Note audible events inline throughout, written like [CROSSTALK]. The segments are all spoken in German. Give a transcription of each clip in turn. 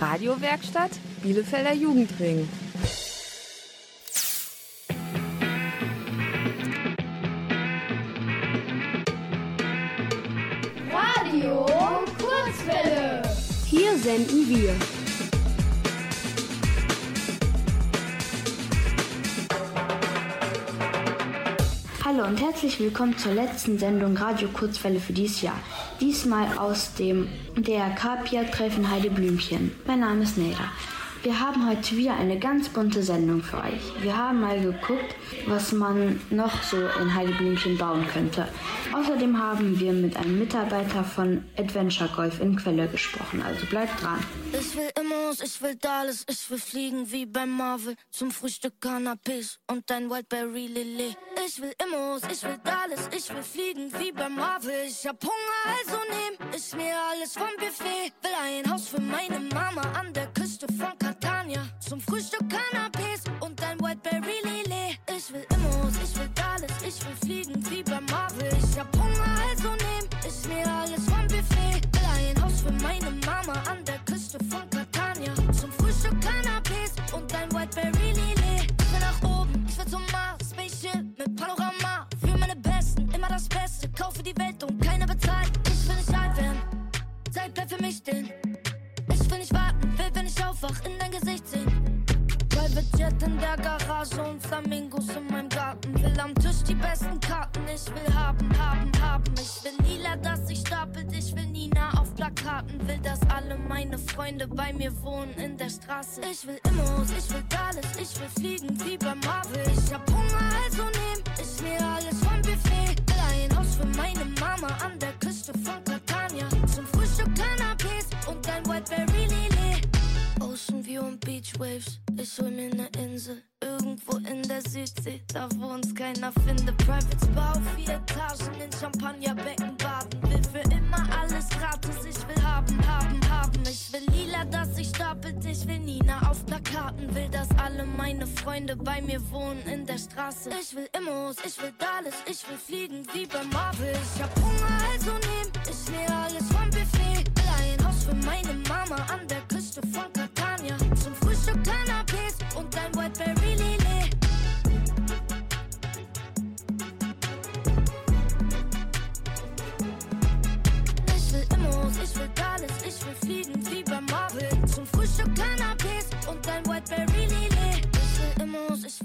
Radiowerkstatt Bielefelder Jugendring. Radio Kurzwelle. Hier senden wir. Hallo und herzlich willkommen zur letzten Sendung Radio Kurzwelle für dieses Jahr. Diesmal aus dem DRK Pia Treffen Heide Blümchen. Mein Name ist Neda. Wir haben heute wieder eine ganz bunte Sendung für euch. Wir haben mal geguckt, was man noch so in Heideblümchen bauen könnte. Außerdem haben wir mit einem Mitarbeiter von Adventure Golf in Quelle gesprochen, also bleibt dran. Ich will Immos, ich will Dallas, ich will fliegen wie beim Marvel. Zum Frühstück Cannabis und dein Wildberry Lilly. Ich will Immos, ich will Dallas, ich will fliegen wie beim Marvel. Ich hab Hunger, also nehm ich mir alles vom Buffet. Will ein Haus für meine Mama an der Küste von Catania. Zum Frühstück Cannabis und dein Wildberry Lilly. Ich will Immos, ich will Dallas, ich will fliegen wie beim Marvel. Ich hab Welt und keiner bezahlt. Ich will nicht alt werden, Zeit bleibt für mich stehen. Ich will nicht warten, will, wenn ich aufwach, in dein Gesicht sehen. Private Jet in der Garage und Flamingos in meinem Garten. Will am Tisch die besten Karten. Ich will haben, haben, haben. Ich will lila, dass sich stapelt. Ich will Nina auf Plakaten. Will, dass alle meine Freunde bei mir wohnen in der Straße. Ich will Immos, ich will Dallas. Ich will fliegen wie bei Marvel. Ich hab Hunger, also nehm ich mir alles vom Buffet. Für meine Mama an der Küste von Catania. Zum Frühstück Cannabis und ein Whiteberry Lily. Ocean View und Beach Waves. Ich hol mir ne Insel. Irgendwo in der Südsee, da wo uns keiner findet. Private Spa auf vier Etagen in Champagnerbecken baden. Will für immer alles gratis. Ich will haben, haben, haben. Ich will lila, dass stapelt. Ich will Nina auf Plakaten. Will, dass alle meine Freunde bei mir wohnen in der Straße. Ich will Immos, ich will Dallas. Ich will fliegen wie bei Marvel. Ich hab Hunger, also nehm ich mir alles vom Buffet. Will ein Haus für meine Mama an der Küste von Catania. Zum Frühstück Cannabis und ein Whiteberry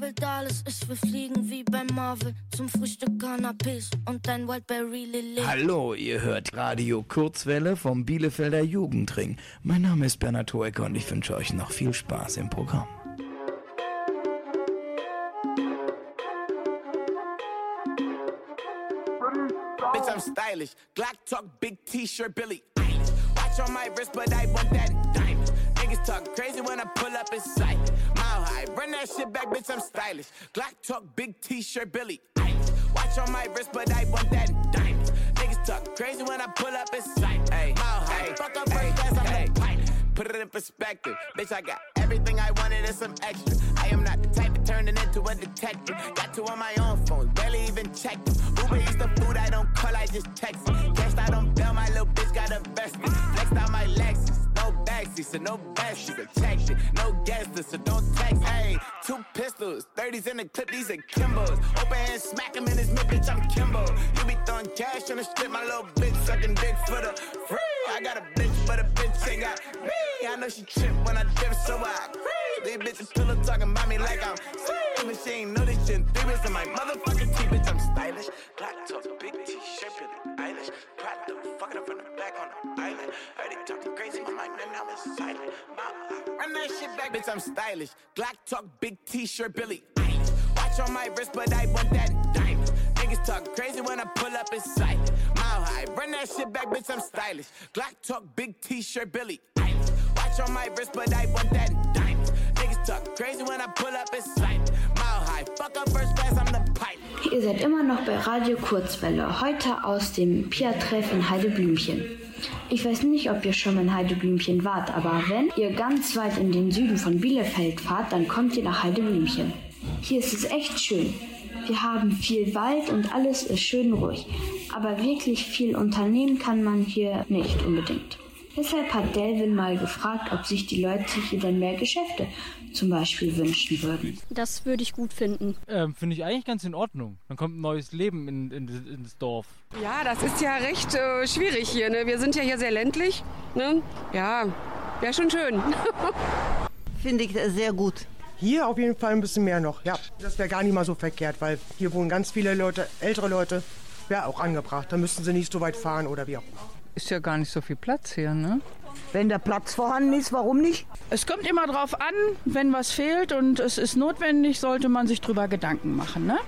Will Dallas, ich will fliegen wie bei Marvel. Zum Frühstück Cannabis und ein Whiteberry Lilly. Hallo, ihr hört Radio Kurzwelle vom Bielefelder Jugendring. Mein Name ist Bernhard Hoecker und ich wünsche euch noch viel Spaß im Programm. Bitch, I'm stylish. Glock talk, big t-shirt, Billy. Watch on my wrist, but I want that diamond. Niggas talk crazy when I pull up in sight. Run that shit back, bitch, I'm stylish. Glock talk, big t-shirt, Billy. Eilish. Watch on my wrist, but I want that diamond. Niggas talk crazy when I pull up in sight. Ay, mile high, fuck up first class, I'm a pilot. Put it in perspective, bitch. I got everything I wanted and some extra. I am not the type of turning into a detective. Got two on my own phone, barely even checked them. Uber eats the food I don't call, I just text it. Cashed out on bail, my little bitch got a invested. Flexed out my Lexus, backseat, so no besties. Protected, no guesses, so don't text. Hey, two pistols, 30s in the clip, these are Kimbos. Open hand, smack him in his mid, bitch, I'm Kimbo. You be throwing cash on the strip, my little bitch sucking dick for the free. I got a bitch, but a bitch ain't got me. I know she trip when I dip, so I agree. These bitches pillow talking about me like I'm sweet. But she ain't know this shit. Three wrists in my motherfucking teeth, bitch, I'm stylish. Black top, big t-shirt, Billie Eilish. Pride the fucking up from the back on the island. Heard it talking crazy, my mind, and now it's silent. Mama, Run that shit back, bitch, I'm stylish. Glock talk, big t-shirt, Billy Eilish. Watch on my wrist, but I want that diamond. Niggas talk crazy when I pull up in sight. Mile high, run that shit back, bitch, I'm stylish. Glock talk, big t-shirt, Billy Eilish. Watch on my wrist, but I want that diamond. Niggas talk crazy when I pull up in sight. Mile high, fuck up first class, I'm the pilot. Ihr seid immer noch bei Radio Kurzwelle, heute aus dem Pia-Treff in Heideblümchen. Ich weiß nicht, ob ihr schon in Heideblümchen wart, aber wenn ihr ganz weit in den Süden von Bielefeld fahrt, dann kommt ihr nach Heideblümchen. Hier ist es echt schön. Wir haben viel Wald und alles ist schön ruhig. Aber wirklich viel unternehmen kann man hier nicht unbedingt. Deshalb hat Delvin mal gefragt, ob sich die Leute hier denn mehr Geschäfte zum Beispiel wünschen würden. Das würde ich gut finden. Ähm, Finde ich eigentlich ganz in Ordnung. Dann kommt ein neues Leben in, in, ins Dorf. Ja, das ist ja recht äh, schwierig hier. Ne? Wir sind ja hier sehr ländlich. Ne? Ja, wäre schon schön. [LAUGHS] Finde ich sehr gut. Hier auf jeden Fall ein bisschen mehr noch. Ja, das wäre gar nicht mal so verkehrt, weil hier wohnen ganz viele Leute, ältere Leute. Wäre auch angebracht. Da müssten sie nicht so weit fahren oder wie auch immer ist ja gar nicht so viel Platz hier, ne? Wenn der Platz vorhanden ist, warum nicht? Es kommt immer drauf an, wenn was fehlt und es ist notwendig, sollte man sich drüber Gedanken machen, ne?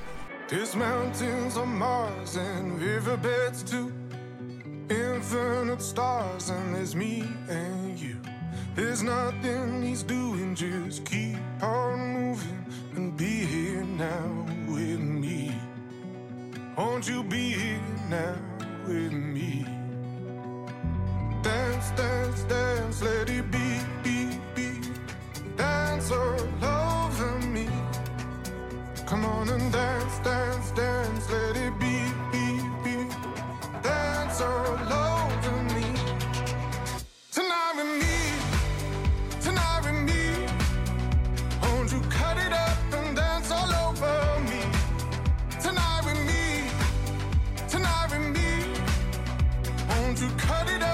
There's mountains on Mars and riverbeds too. Infinite stars and there's me and you. There's nothing he's doing, just keep on moving and be here now with me. Won't you be here now with me? Dance, dance, dance, let it be, be, be. Dance oh, all over me. Come on and dance, dance, dance, let it be, be, be. Dance oh, all over me. Tonight with me, tonight with me. Won't you cut it up and dance all over me? Tonight with me, tonight with me. Won't you cut it?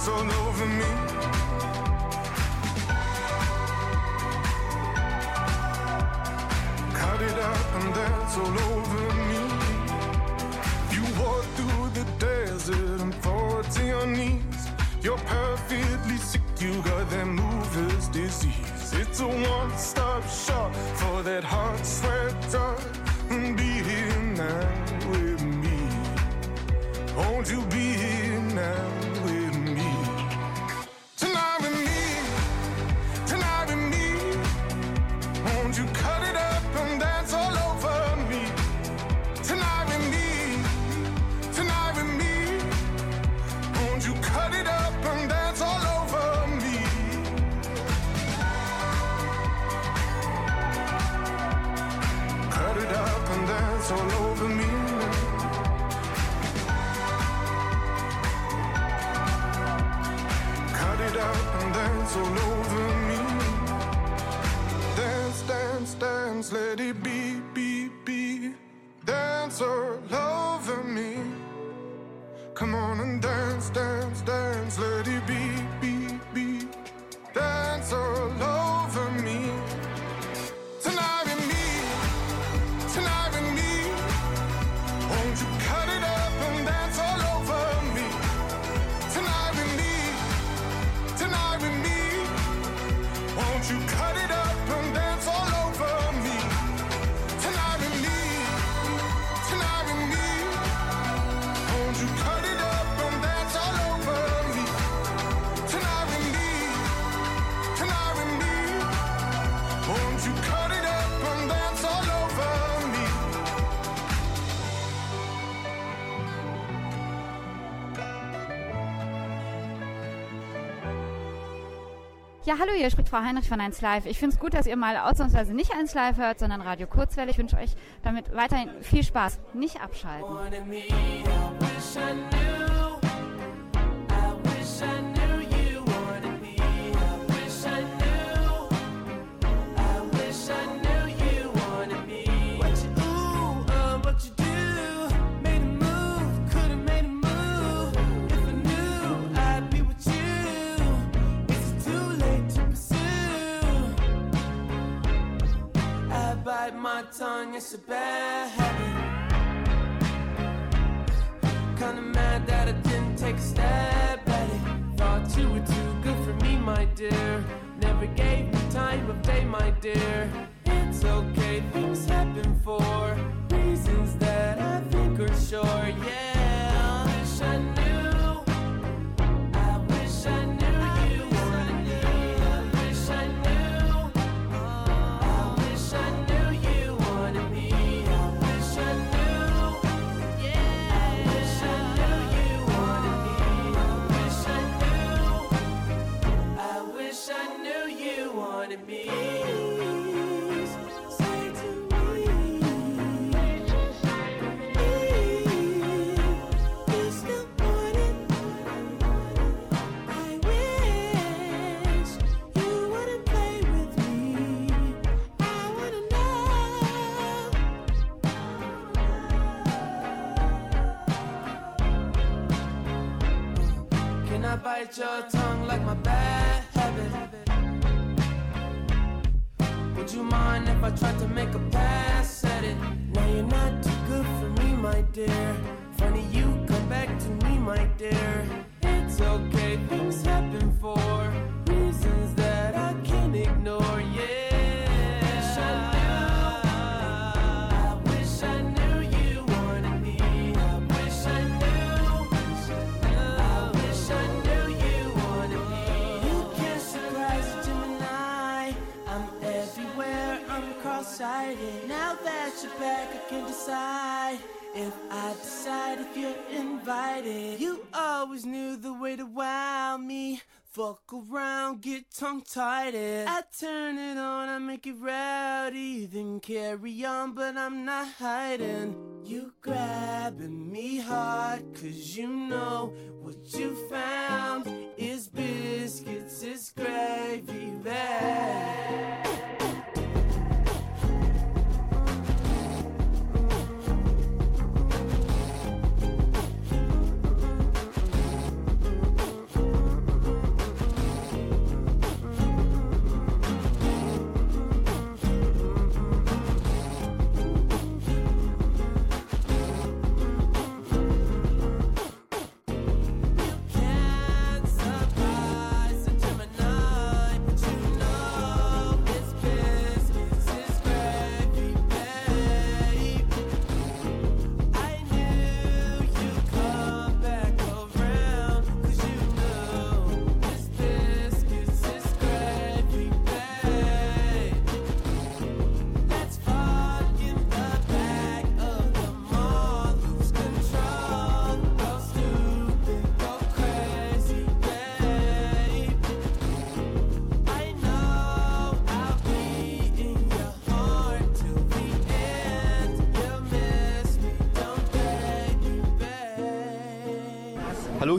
Dance all over me. Cut it up and dance all over me. You walk through the desert and fall to your knees. You're perfectly sick, you got that mover's disease. It's a one stop shop for that heart sweat dog. Be here now with me. Won't you be here now? Ja, hallo, hier spricht Frau Heinrich von 1 Live. Ich finde es gut, dass ihr mal ausnahmsweise nicht 1 Live hört, sondern Radio Kurzwelle. Ich wünsche euch damit weiterhin viel Spaß. Nicht abschalten. Tongue, it's a bad your tongue like my bad Fuck around, get tongue tied. I turn it on, I make it rowdy, then carry on, but I'm not hiding. You grabbing me hard, cause you know what you found is biscuits, is gravy bag.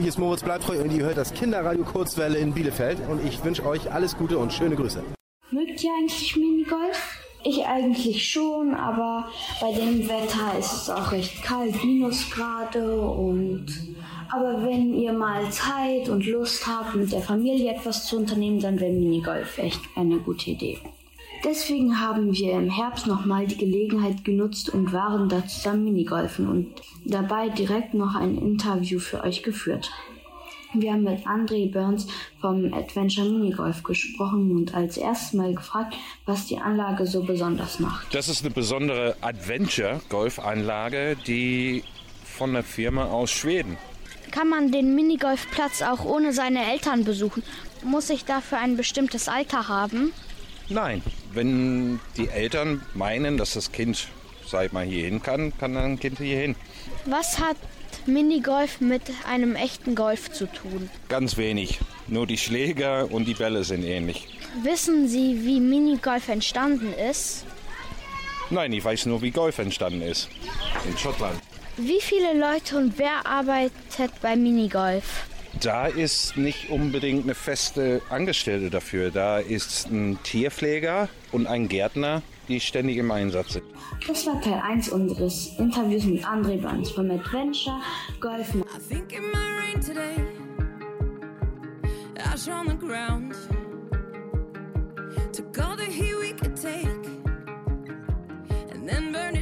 Hier ist Moritz Bleibtreu und ihr hört das Kinderradio Kurzwelle in Bielefeld und ich wünsche euch alles Gute und schöne Grüße. Mögt ihr eigentlich Minigolf? Ich eigentlich schon, aber bei dem Wetter ist es auch recht kalt, Minusgrade und aber wenn ihr mal Zeit und Lust habt, mit der Familie etwas zu unternehmen, dann wäre Minigolf echt eine gute Idee. Deswegen haben wir im Herbst nochmal die Gelegenheit genutzt und waren da zusammen Minigolfen und dabei direkt noch ein Interview für euch geführt. Wir haben mit André Burns vom Adventure Minigolf gesprochen und als erstes mal gefragt, was die Anlage so besonders macht. Das ist eine besondere Adventure-Golfanlage, die von der Firma aus Schweden. Kann man den Minigolfplatz auch ohne seine Eltern besuchen? Muss ich dafür ein bestimmtes Alter haben? Nein, wenn die Eltern meinen, dass das Kind, sag ich mal, hier hin kann, kann dann ein Kind hier hin. Was hat Minigolf mit einem echten Golf zu tun? Ganz wenig. Nur die Schläger und die Bälle sind ähnlich. Wissen Sie, wie Minigolf entstanden ist? Nein, ich weiß nur, wie Golf entstanden ist. In Schottland. Wie viele Leute und wer arbeitet bei Minigolf? Da ist nicht unbedingt eine feste Angestellte dafür. Da ist ein Tierpfleger und ein Gärtner, die ständig im Einsatz sind. Das war Teil 1 unseres Interviews mit André Burns vom Adventure Golf. think it might rain today. Ash on the ground. Took all the heat we could take and then burn it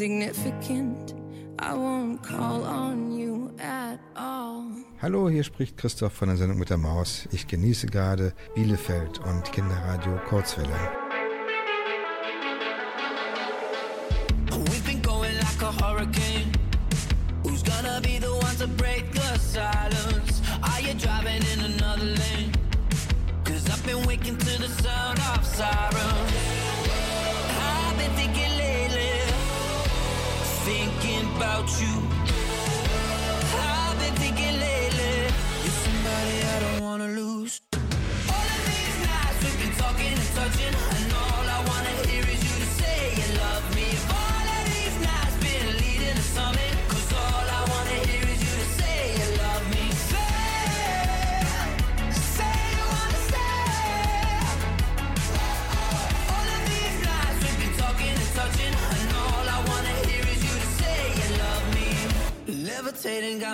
insignificant. I won't call on you at all. Hallo, hier spricht Christoph von der Sendung mit der Maus. Ich genieße gerade Bielefeld und Kinderradio Kurzwelle.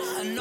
in.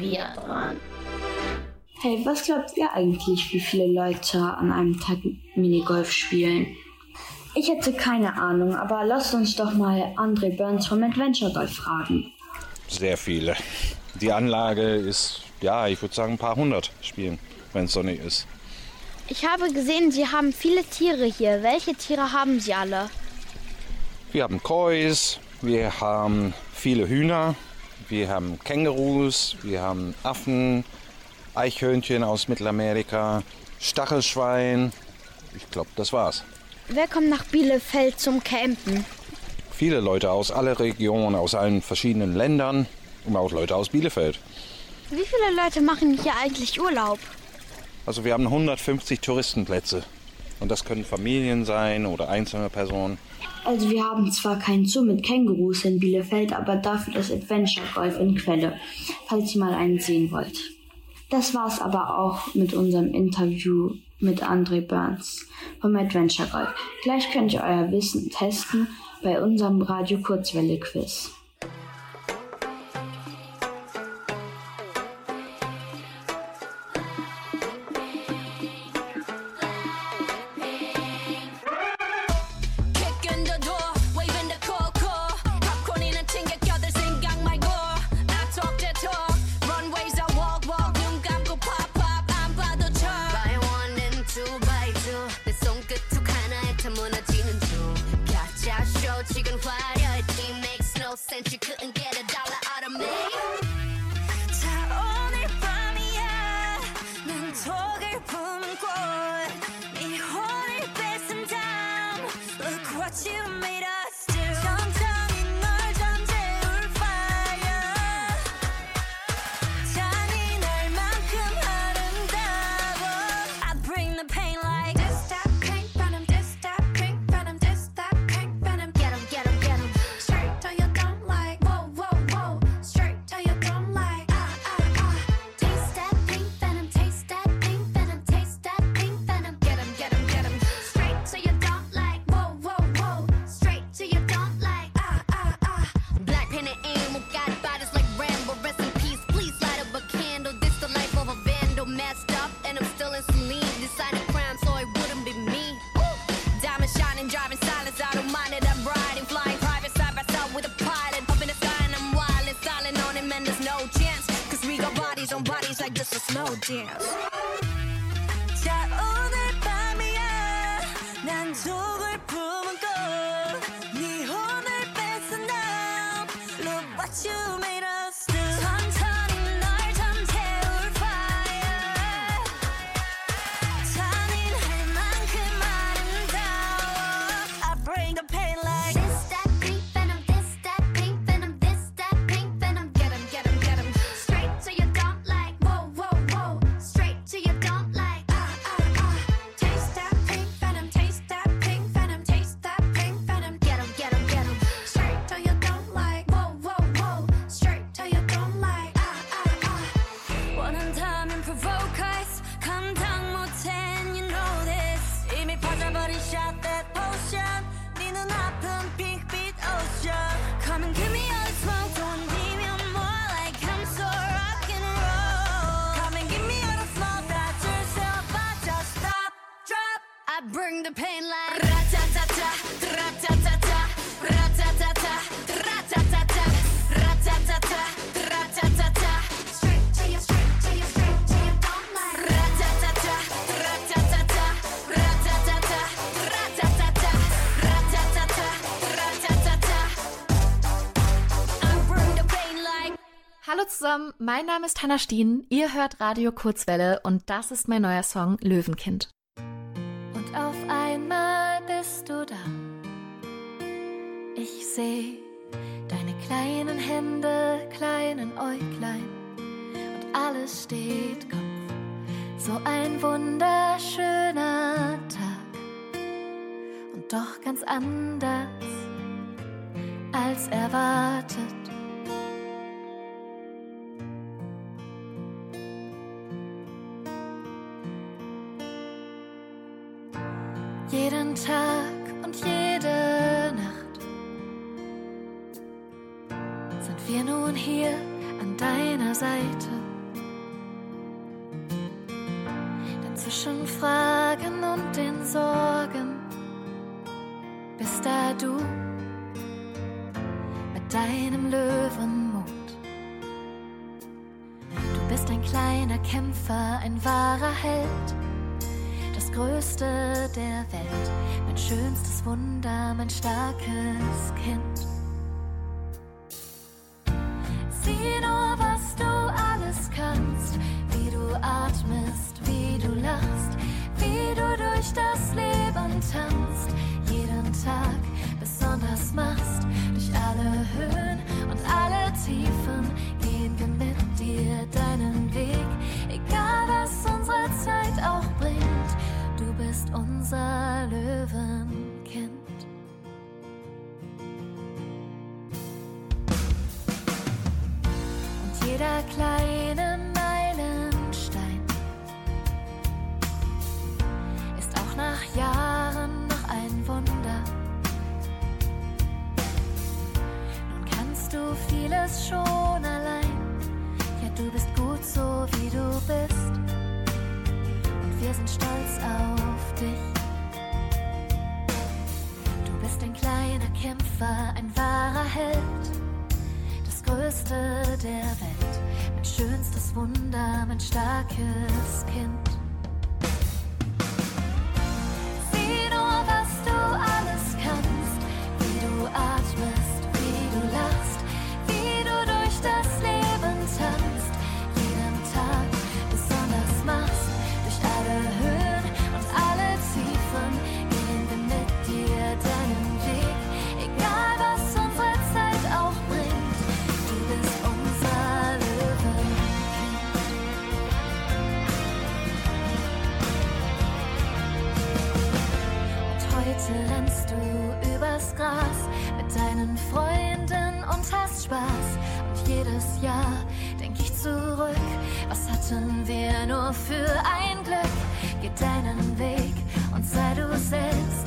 wir dran. Hey, was glaubt ihr eigentlich, wie viele Leute an einem Tag Minigolf spielen? Ich hätte keine Ahnung, aber lasst uns doch mal André Burns vom Adventure Golf fragen. Sehr viele. Die Anlage ist, ja, ich würde sagen, ein paar hundert spielen, wenn es sonnig ist. Ich habe gesehen, Sie haben viele Tiere hier. Welche Tiere haben Sie alle? Wir haben Kois, wir haben viele Hühner, wir haben Kängurus, wir haben Affen, Eichhörnchen aus Mittelamerika, Stachelschwein. Ich glaube, das war's. Wer kommt nach Bielefeld zum Campen? Viele Leute aus allen Regionen, aus allen verschiedenen Ländern und auch Leute aus Bielefeld. Wie viele Leute machen hier eigentlich Urlaub? Also wir haben 150 Touristenplätze und das können Familien sein oder einzelne Personen. Also wir haben zwar keinen Zoo mit Kängurus in Bielefeld, aber dafür das Adventure Golf in Quelle, falls ihr mal einen sehen wollt. Das war's aber auch mit unserem Interview mit André Burns vom Adventure Golf. Gleich könnt ihr euer Wissen testen bei unserem Radio Kurzwelle Quiz. until Mein Name ist Hanna Stien, ihr hört Radio Kurzwelle und das ist mein neuer Song Löwenkind. Und auf einmal bist du da. Ich sehe deine kleinen Hände, kleinen Äuglein und alles steht Kopf. So ein wunderschöner Tag und doch ganz anders als erwartet. vieles schon allein. Ja, du bist gut so, wie du bist. Und wir sind stolz auf dich. Du bist ein kleiner Kämpfer, ein wahrer Held. Das Größte der Welt. Mein schönstes Wunder, mein starkes Kind. Gras mit deinen Freunden und hast Spaß. Und jedes Jahr denk ich zurück, was hatten wir nur für ein Glück? Geh deinen Weg und sei du selbst.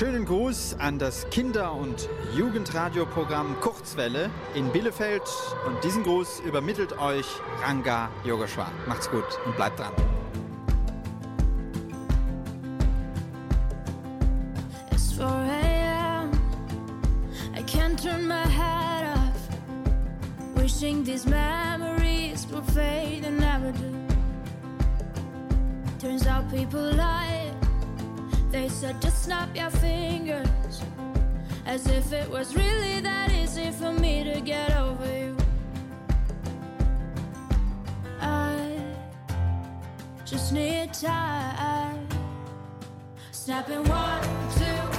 Schönen Gruß an das Kinder- und Jugendradioprogramm Kurzwelle in Bielefeld. Und diesen Gruß übermittelt euch Ranga Yogeshwar. Macht's gut und bleibt dran. I've been one, two.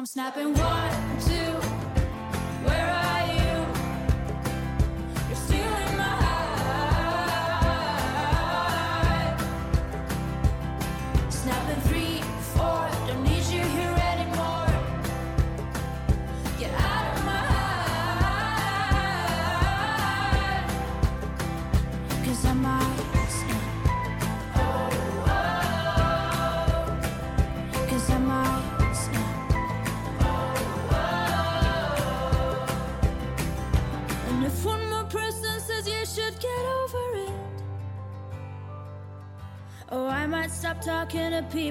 I'm snapping one, two.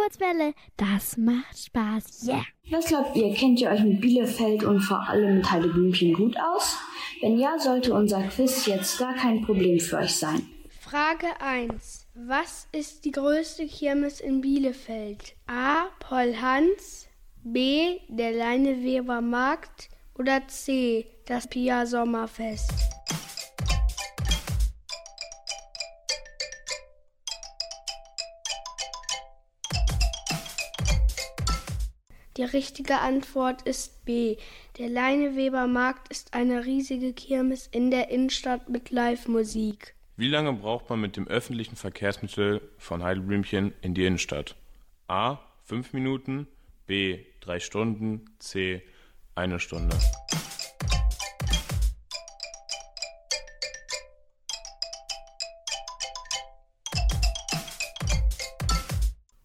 Kurzwelle, das macht Spaß. Yeah. Was glaubt ihr, kennt ihr euch mit Bielefeld und vor allem mit Heideblümchen gut aus? Wenn ja, sollte unser Quiz jetzt gar kein Problem für euch sein. Frage 1. Was ist die größte Kirmes in Bielefeld? A. Paul Hans, B. Der Leineweber Markt oder C. Das Pia Sommerfest? Die richtige Antwort ist B. Der Leineweber Markt ist eine riesige Kirmes in der Innenstadt mit Live-Musik. Wie lange braucht man mit dem öffentlichen Verkehrsmittel von Heidelblümchen in die Innenstadt? A. 5 Minuten, B. 3 Stunden, C. Eine Stunde.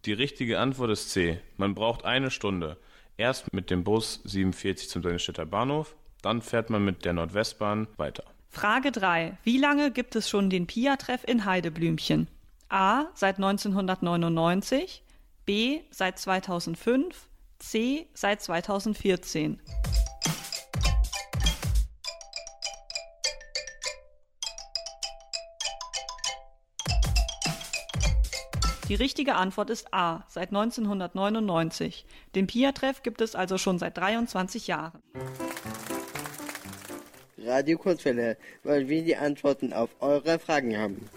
Die richtige Antwort ist C. Man braucht eine Stunde. Erst mit dem Bus 47 zum Dönnestädter Bahnhof, dann fährt man mit der Nordwestbahn weiter. Frage 3. Wie lange gibt es schon den PIA-Treff in Heideblümchen? A. Seit 1999. B. Seit 2005. C. Seit 2014. Die richtige Antwort ist A, seit 1999. Den PIA-Treff gibt es also schon seit 23 Jahren. Radio Kurzwelle, weil wir die Antworten auf eure Fragen haben.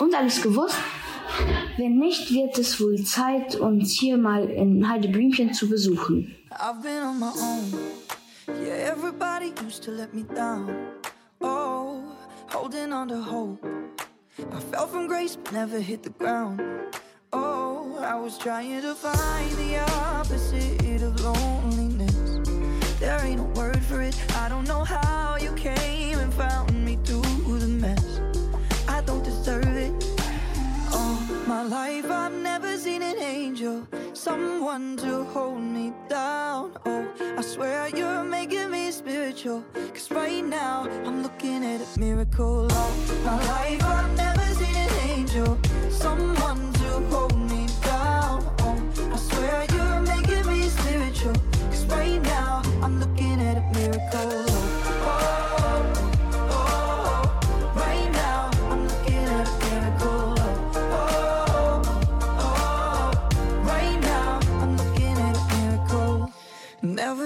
Und alles gewusst? Wenn nicht, wird es wohl Zeit, uns hier mal in Heideblümchen zu besuchen. I've been on my own. Yeah, everybody used to let me down. Oh, holding on to hope. I fell from grace, but never hit the ground. Oh, I was trying to find the opposite of loneliness. There ain't a word for it. I don't know how you came and found me through the mess. I don't deserve it. All my life, I've never seen an angel, someone to hold me down. Oh, I swear you're making me spiritual. Cause right now I'm looking at a miracle. All my life I've never seen an angel, someone to hold me.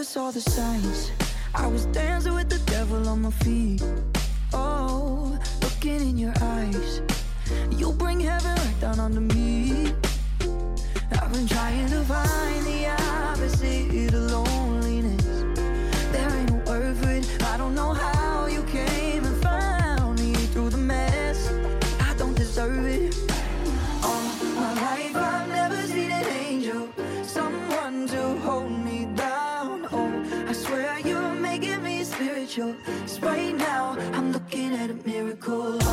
saw the signs. I was dancing with the devil on my feet. Oh, looking in your eyes. You bring heaven right down onto me. I've been trying to find the opposite alone. cool.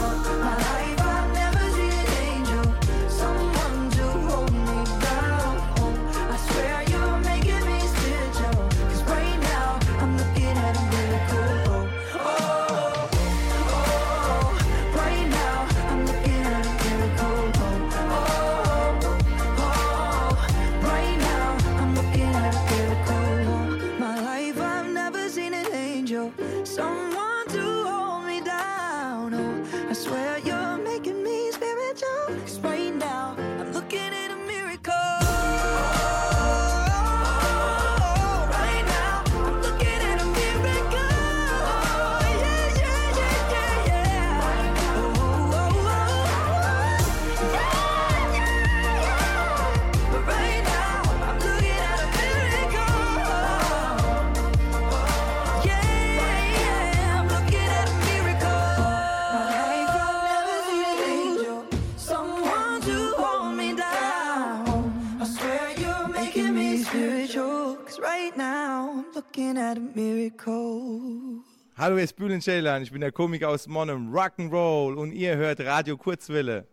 Miracle. Hallo, hier ist Bülent Ceylan. Ich bin der Komiker aus Monum Rock'n'Roll und ihr hört Radio Kurzwille.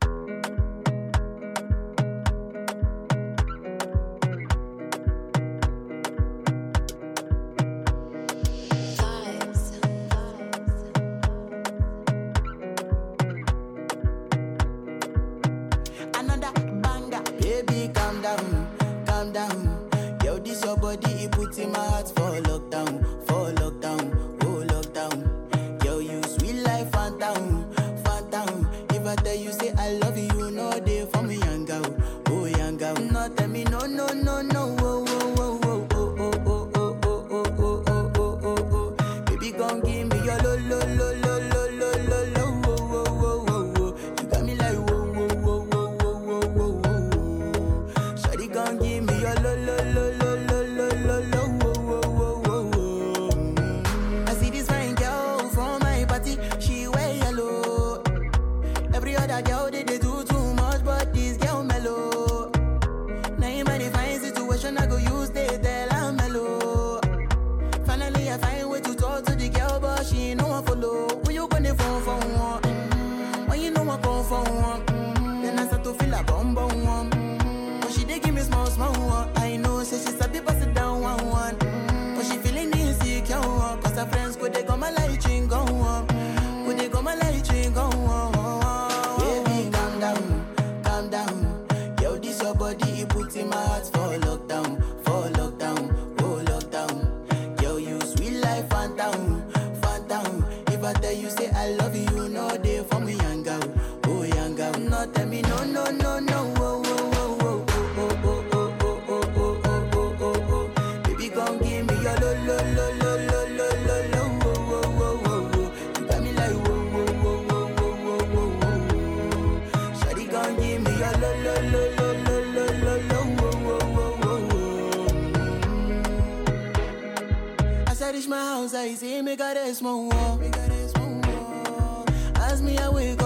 them no, tell me no, no, no, no, oh, oh, oh, oh, oh, oh, oh, oh, oh, oh, oh, oh, oh, oh, baby, come give me your lo, lo, lo, lo, lo, lo, lo, lo, oh, oh, oh, oh, oh, you got me like whoa, whoa, whoa, whoa, whoa, whoa, whoa, whoa, shawty, come give me your lo, lo, lo, lo, lo, lo, lo, lo, oh, oh, oh, oh, oh, as I reach my house, I see me got a small wall, me got a small wall, as me awake.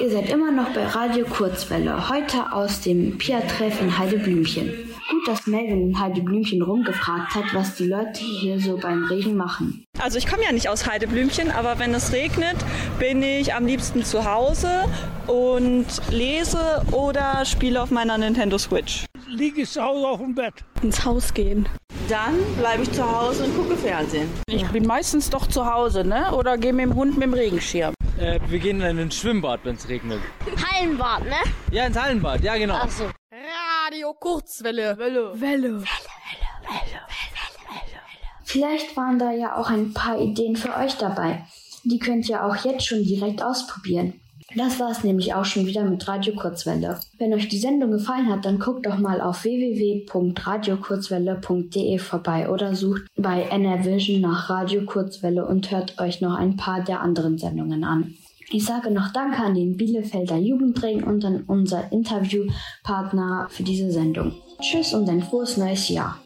Ihr seid immer noch bei Radio Kurzwelle, heute aus dem Pia-Treff in Heideblümchen. Gut, dass Melvin in Heideblümchen rumgefragt hat, was die Leute hier so beim Regen machen. Also ich komme ja nicht aus Heideblümchen, aber wenn es regnet, bin ich am liebsten zu Hause und lese oder spiele auf meiner Nintendo Switch. Liege ich zu Hause auf dem Bett. Ins Haus gehen. Dann bleibe ich zu Hause und gucke Fernsehen. Ich bin meistens doch zu Hause, ne? Oder gehe mit dem Hund mit dem Regenschirm. Äh, wir gehen in ein Schwimmbad, wenn es regnet. Hallenbad, ne? Ja, ins Hallenbad, ja genau. Ach so. Radio Kurzwelle. Welle. Welle. Vielleicht waren da ja auch ein paar Ideen für euch dabei. Die könnt ihr auch jetzt schon direkt ausprobieren. Das war es nämlich auch schon wieder mit Radio Kurzwelle. Wenn euch die Sendung gefallen hat, dann guckt doch mal auf www.radiokurzwelle.de vorbei oder sucht bei NRVision nach Radio Kurzwelle und hört euch noch ein paar der anderen Sendungen an. Ich sage noch Danke an den Bielefelder Jugendring und an unser Interviewpartner für diese Sendung. Tschüss und ein frohes neues Jahr.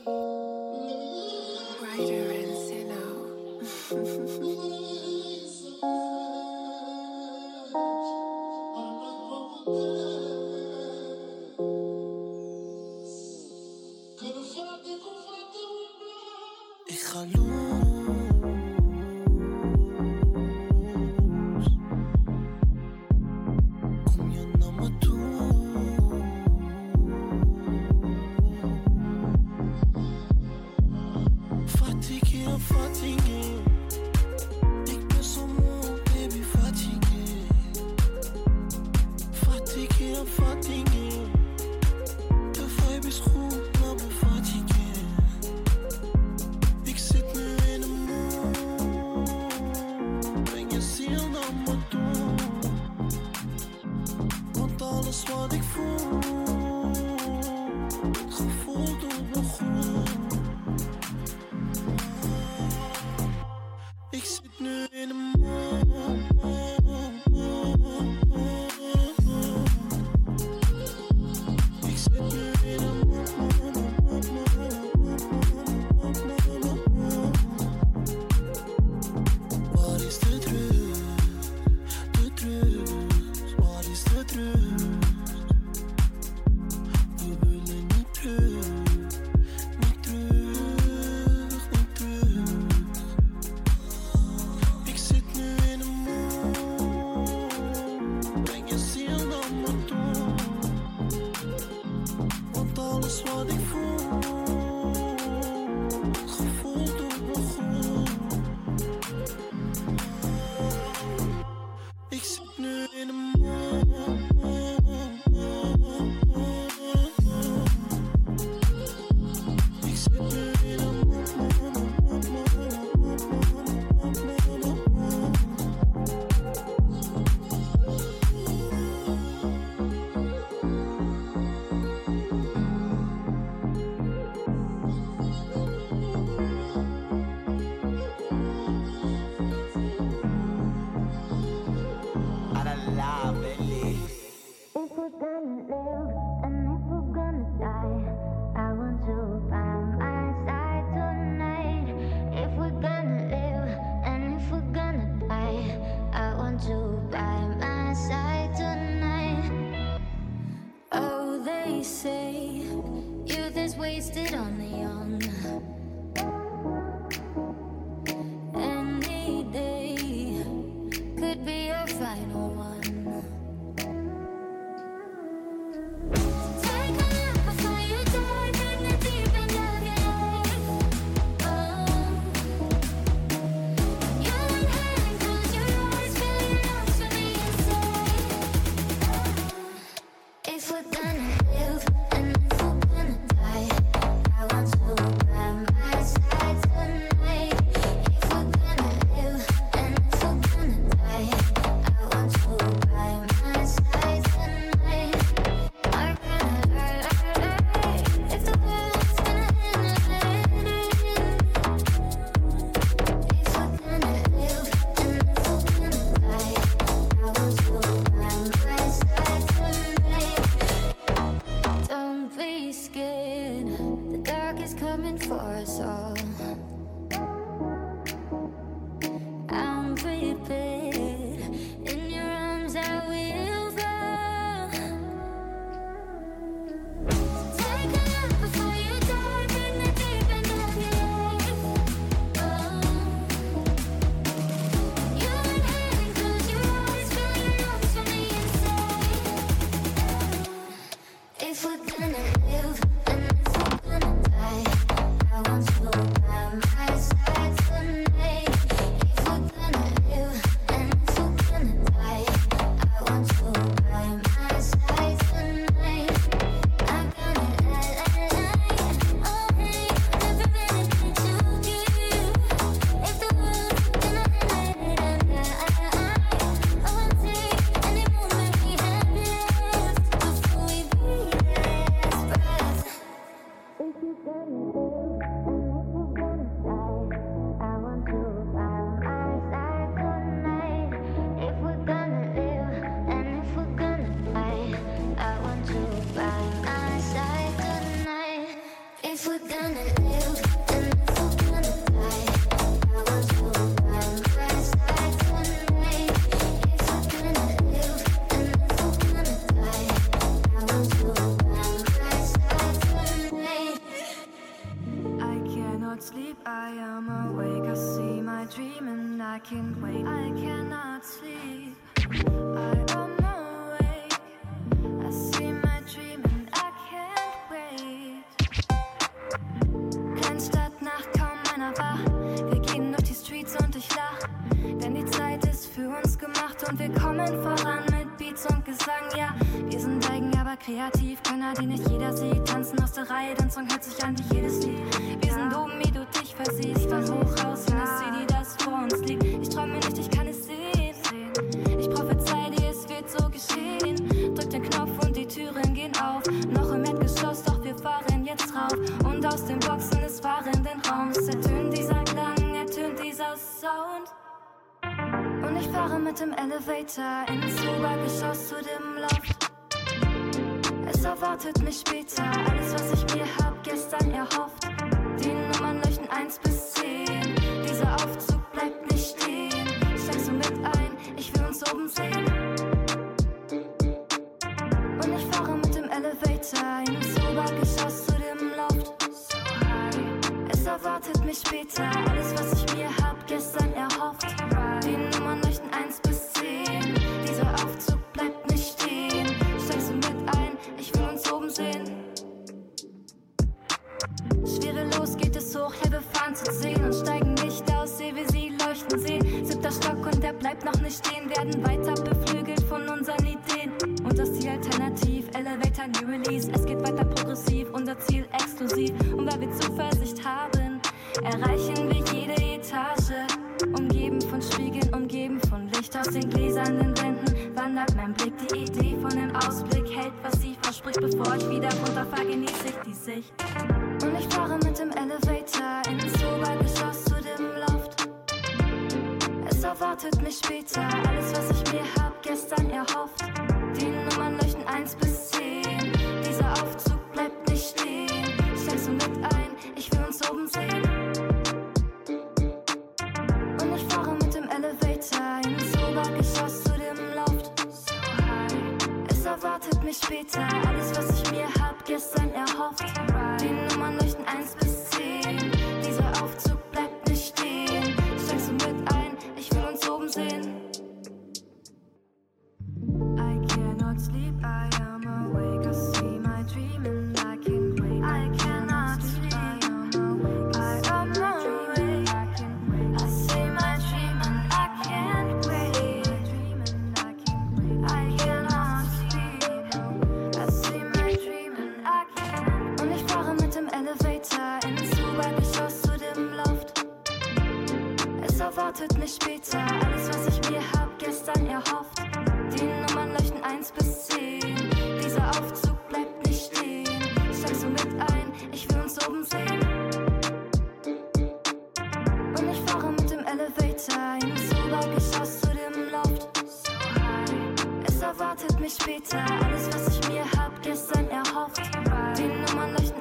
skin. The dark is coming for us all. Umgeben von Spiegeln, umgeben von Licht aus den gläsernen Wänden, wandert mein Blick. Die Idee von dem Ausblick hält, was sie verspricht, bevor ich wieder runterfahre, genieße ich die Sicht. Und ich fahre mit dem Elevator ins Obergeschoss zu dem Loft. Es erwartet mich später alles, was ich mir hab gestern erhofft. Die Nummern leuchten 1 bis 10. mich später. Alles, was ich mir hab gestern erhofft. Die Nummern leuchten 1 bis 10. erwartet mich später. Alles, was ich mir hab gestern erhofft. Die Nummern leuchten 1 bis 10. Dieser Aufzug bleibt nicht stehen. Steigst du mit ein? Ich will uns oben sehen. Und ich fahre mit dem Elevator ins Obergeschoss zu dem Loft. Es erwartet mich später alles, was ich mir hab gestern erhofft. Die Nummern leuchten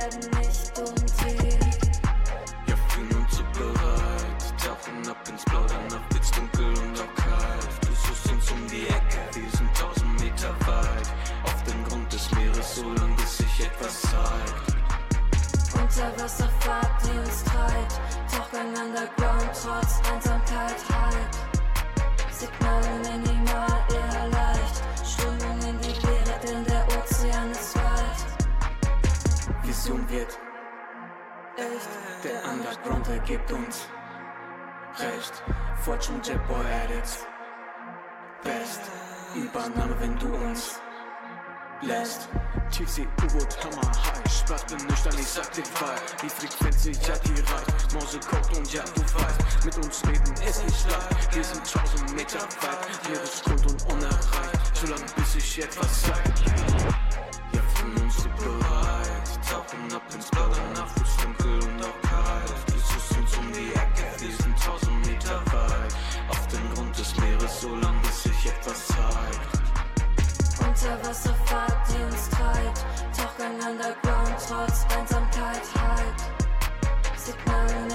werden nicht umdrehen. Ja, fühlen uns so bereit, tauchen ab ins Blau, danach wird's dunkel und auch kalt. Du suchst uns um die Ecke, wir sind tausend Meter weit. Auf dem Grund des Meeres, so lang bis sich etwas zeigt. Unterwasserfahrt, die uns treibt. Tauchgang underground, trotz Underground ergibt uns Recht. Fortune Jet Boy Edits. Best. Übernahme, wenn du uns lässt. Tiefsee, U-Boot, Hammer, High. Bin nüchtern, ich sag dir frei. Die Frequenz, ja, die reicht. Morse Code und ja, du weißt. Mit uns reden ist nicht leicht. Wir sind tausend Meter weit. Meeresgrund und unerreicht. So lange bis sich etwas zeigt. Ja, fühlen uns bereit. Tauchen ab ins Blau, so lang bis sich etwas zeigt. Unterwasserfahrt, die uns treibt. Tauchgang underground, trotz Einsamkeit, halt. Signal